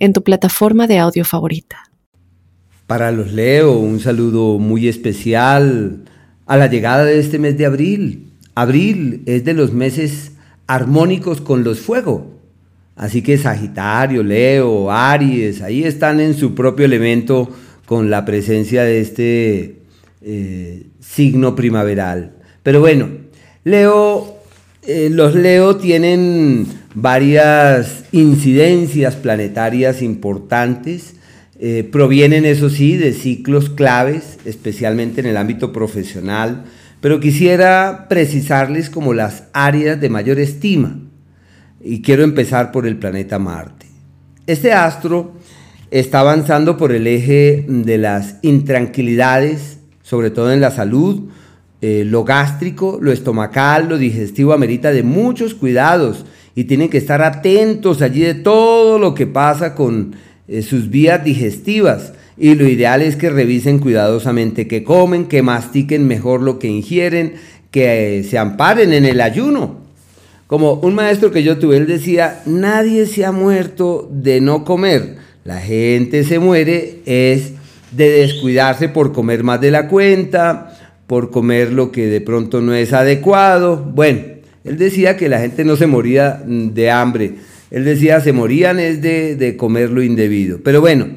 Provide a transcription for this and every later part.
en tu plataforma de audio favorita. Para los Leo, un saludo muy especial a la llegada de este mes de abril. Abril es de los meses armónicos con los fuegos. Así que Sagitario, Leo, Aries, ahí están en su propio elemento con la presencia de este eh, signo primaveral. Pero bueno, Leo, eh, los Leo tienen varias incidencias planetarias importantes. Eh, provienen, eso sí, de ciclos claves, especialmente en el ámbito profesional, pero quisiera precisarles como las áreas de mayor estima. Y quiero empezar por el planeta Marte. Este astro está avanzando por el eje de las intranquilidades, sobre todo en la salud, eh, lo gástrico, lo estomacal, lo digestivo amerita de muchos cuidados y tienen que estar atentos allí de todo lo que pasa con eh, sus vías digestivas. Y lo ideal es que revisen cuidadosamente qué comen, que mastiquen mejor lo que ingieren, que eh, se amparen en el ayuno. Como un maestro que yo tuve, él decía, nadie se ha muerto de no comer. La gente se muere es de descuidarse por comer más de la cuenta, por comer lo que de pronto no es adecuado. Bueno, él decía que la gente no se moría mm, de hambre. Él decía, se morían es de, comer lo indebido. Pero bueno,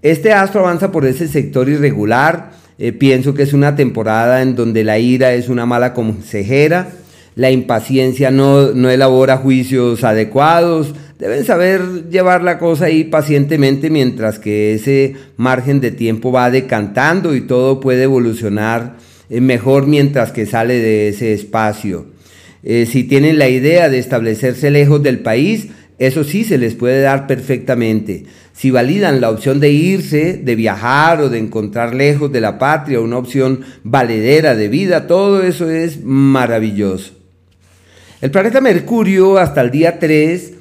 este astro avanza por ese sector irregular. Eh, pienso que es una temporada en donde la ira es una mala consejera. La impaciencia no, no elabora juicios adecuados. Deben saber llevar la cosa ahí pacientemente mientras que ese margen de tiempo va decantando y todo puede evolucionar mejor mientras que sale de ese espacio. Eh, si tienen la idea de establecerse lejos del país, eso sí se les puede dar perfectamente. Si validan la opción de irse, de viajar o de encontrar lejos de la patria una opción valedera de vida, todo eso es maravilloso. El planeta Mercurio hasta el día 3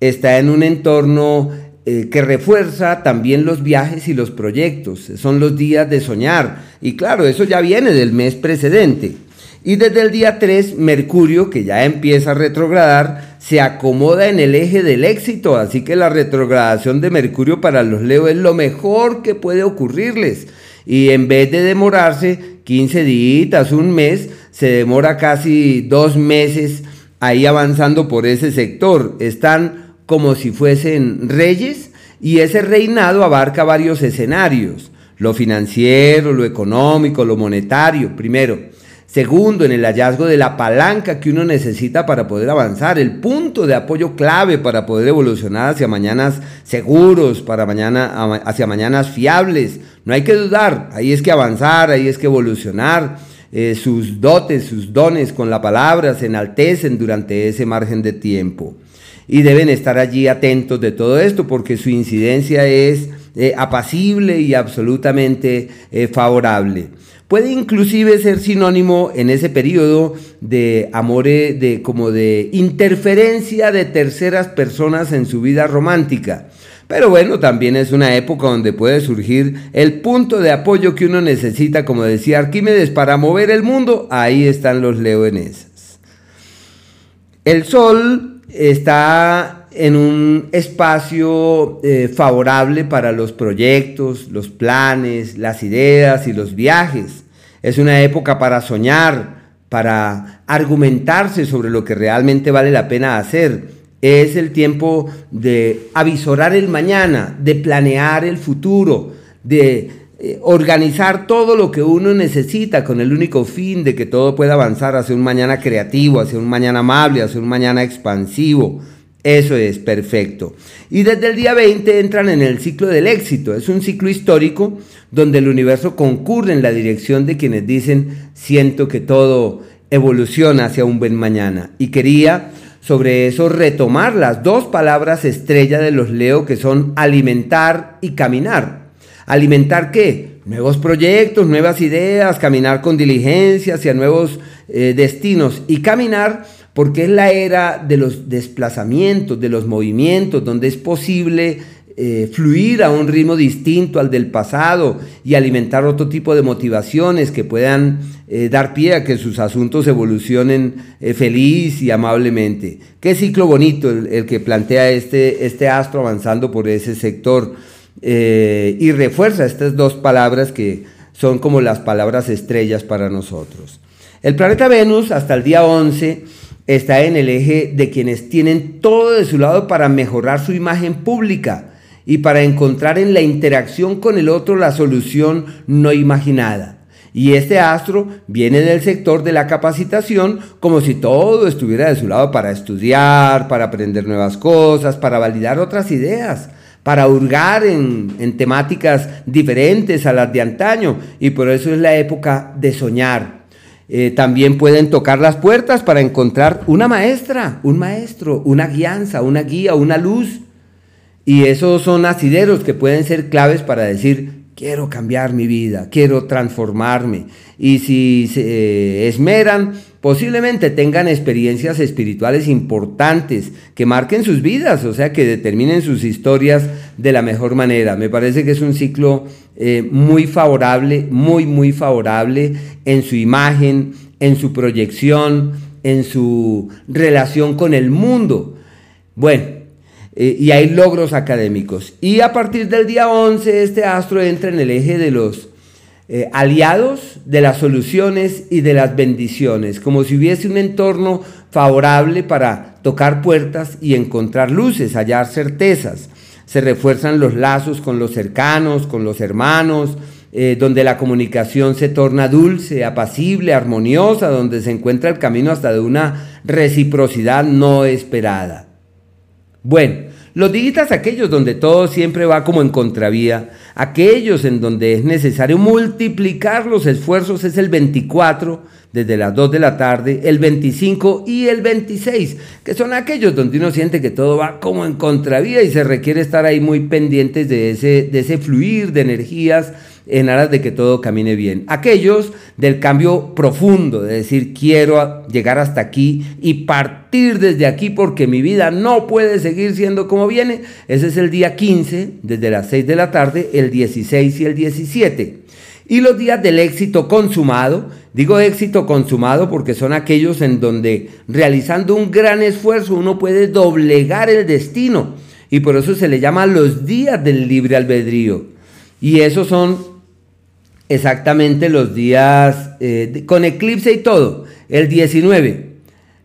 está en un entorno eh, que refuerza también los viajes y los proyectos. Son los días de soñar. Y claro, eso ya viene del mes precedente. Y desde el día 3, Mercurio, que ya empieza a retrogradar, se acomoda en el eje del éxito. Así que la retrogradación de Mercurio para los Leo es lo mejor que puede ocurrirles. Y en vez de demorarse 15 días, un mes, se demora casi dos meses ahí avanzando por ese sector. Están como si fuesen reyes y ese reinado abarca varios escenarios. Lo financiero, lo económico, lo monetario, primero Segundo, en el hallazgo de la palanca que uno necesita para poder avanzar, el punto de apoyo clave para poder evolucionar hacia mañanas seguros, para mañana, hacia mañanas fiables. No hay que dudar, ahí es que avanzar, ahí es que evolucionar. Eh, sus dotes, sus dones con la palabra se enaltecen durante ese margen de tiempo. Y deben estar allí atentos de todo esto porque su incidencia es eh, apacible y absolutamente eh, favorable. Puede inclusive ser sinónimo en ese periodo de amor, de como de interferencia de terceras personas en su vida romántica. Pero bueno, también es una época donde puede surgir el punto de apoyo que uno necesita, como decía Arquímedes, para mover el mundo. Ahí están los leoneses. El Sol está en un espacio eh, favorable para los proyectos, los planes, las ideas y los viajes. Es una época para soñar, para argumentarse sobre lo que realmente vale la pena hacer. Es el tiempo de avisorar el mañana, de planear el futuro, de eh, organizar todo lo que uno necesita con el único fin de que todo pueda avanzar hacia un mañana creativo, hacia un mañana amable, hacia un mañana expansivo. Eso es perfecto. Y desde el día 20 entran en el ciclo del éxito. Es un ciclo histórico donde el universo concurre en la dirección de quienes dicen, siento que todo evoluciona hacia un buen mañana. Y quería sobre eso retomar las dos palabras estrella de los Leo que son alimentar y caminar. ¿Alimentar qué? Nuevos proyectos, nuevas ideas, caminar con diligencia hacia nuevos eh, destinos y caminar porque es la era de los desplazamientos, de los movimientos, donde es posible eh, fluir a un ritmo distinto al del pasado y alimentar otro tipo de motivaciones que puedan eh, dar pie a que sus asuntos evolucionen feliz y amablemente. Qué ciclo bonito el, que plantea este, este, astro avanzando por ese sector y refuerza estas dos palabras que son como las palabras estrellas para nosotros. El planeta Venus hasta el día 11 está en el eje de quienes tienen todo de su lado para mejorar su imagen pública y para encontrar en la interacción con el otro la solución no imaginada. Y este astro viene del sector de la capacitación como si todo estuviera de su lado para estudiar, para aprender nuevas cosas, para validar otras ideas, para hurgar en, temáticas diferentes a las de antaño. Y por eso es la época de soñar. Eh, también pueden tocar las puertas para encontrar una maestra, un maestro, una guianza, una guía, una luz y esos son asideros que pueden ser claves para decir, quiero cambiar mi vida, quiero transformarme. Y si se eh, esmeran, posiblemente tengan experiencias espirituales importantes que marquen sus vidas, o sea, que determinen sus historias de la mejor manera. Me parece que es un ciclo eh, muy favorable, muy, muy favorable en su imagen, en su proyección, en su relación con el mundo. Bueno, eh, y hay logros académicos. Y a partir del día 11 este astro entra en el eje de los eh, aliados, de las soluciones y de las bendiciones, como si hubiese un entorno favorable para tocar puertas y encontrar luces, hallar certezas. Se refuerzan los lazos con los cercanos, con los hermanos, eh, donde la comunicación se torna dulce, apacible, armoniosa, donde se encuentra el camino hasta de una reciprocidad no esperada. Bueno, los dígitas aquellos donde todo siempre va como en contravía, aquellos en donde es necesario multiplicar los esfuerzos es el 24 desde las 2 de la tarde, el 25 y el 26, que son aquellos donde uno siente que todo va como en contravía y se requiere estar ahí muy pendientes de ese, de ese fluir de energías en aras de que todo camine bien. Aquellos del cambio profundo, de decir quiero llegar hasta aquí y partir desde aquí porque mi vida no puede seguir siendo como viene. Ese es el día 15, desde las 6 de la tarde, el 16 y el 17. Y los días del éxito consumado, digo éxito consumado porque son aquellos en donde realizando un gran esfuerzo uno puede doblegar el destino. Y por eso se le llama los días del libre albedrío. Y esos son exactamente los días eh, con eclipse y todo, el 19.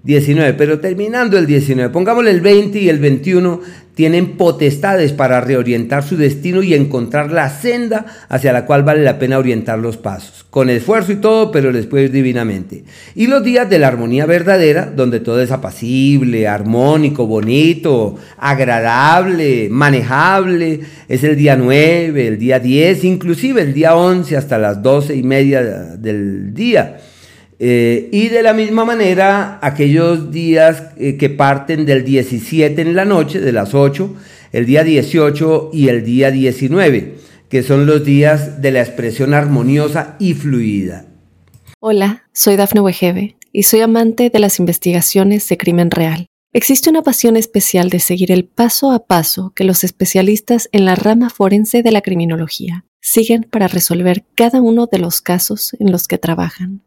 19, pero terminando el 19, pongámosle el 20 y el 21, tienen potestades para reorientar su destino y encontrar la senda hacia la cual vale la pena orientar los pasos, con esfuerzo y todo, pero les puede ir divinamente. Y los días de la armonía verdadera, donde todo es apacible, armónico, bonito, agradable, manejable, es el día 9, el día 10, inclusive el día 11 hasta las 12 y media del día. Eh, y de la misma manera, aquellos días eh, que parten del 17 en la noche, de las 8, el día 18 y el día 19, que son los días de la expresión armoniosa y fluida. Hola, soy Dafne Wegebe y soy amante de las investigaciones de crimen real. Existe una pasión especial de seguir el paso a paso que los especialistas en la rama forense de la criminología siguen para resolver cada uno de los casos en los que trabajan.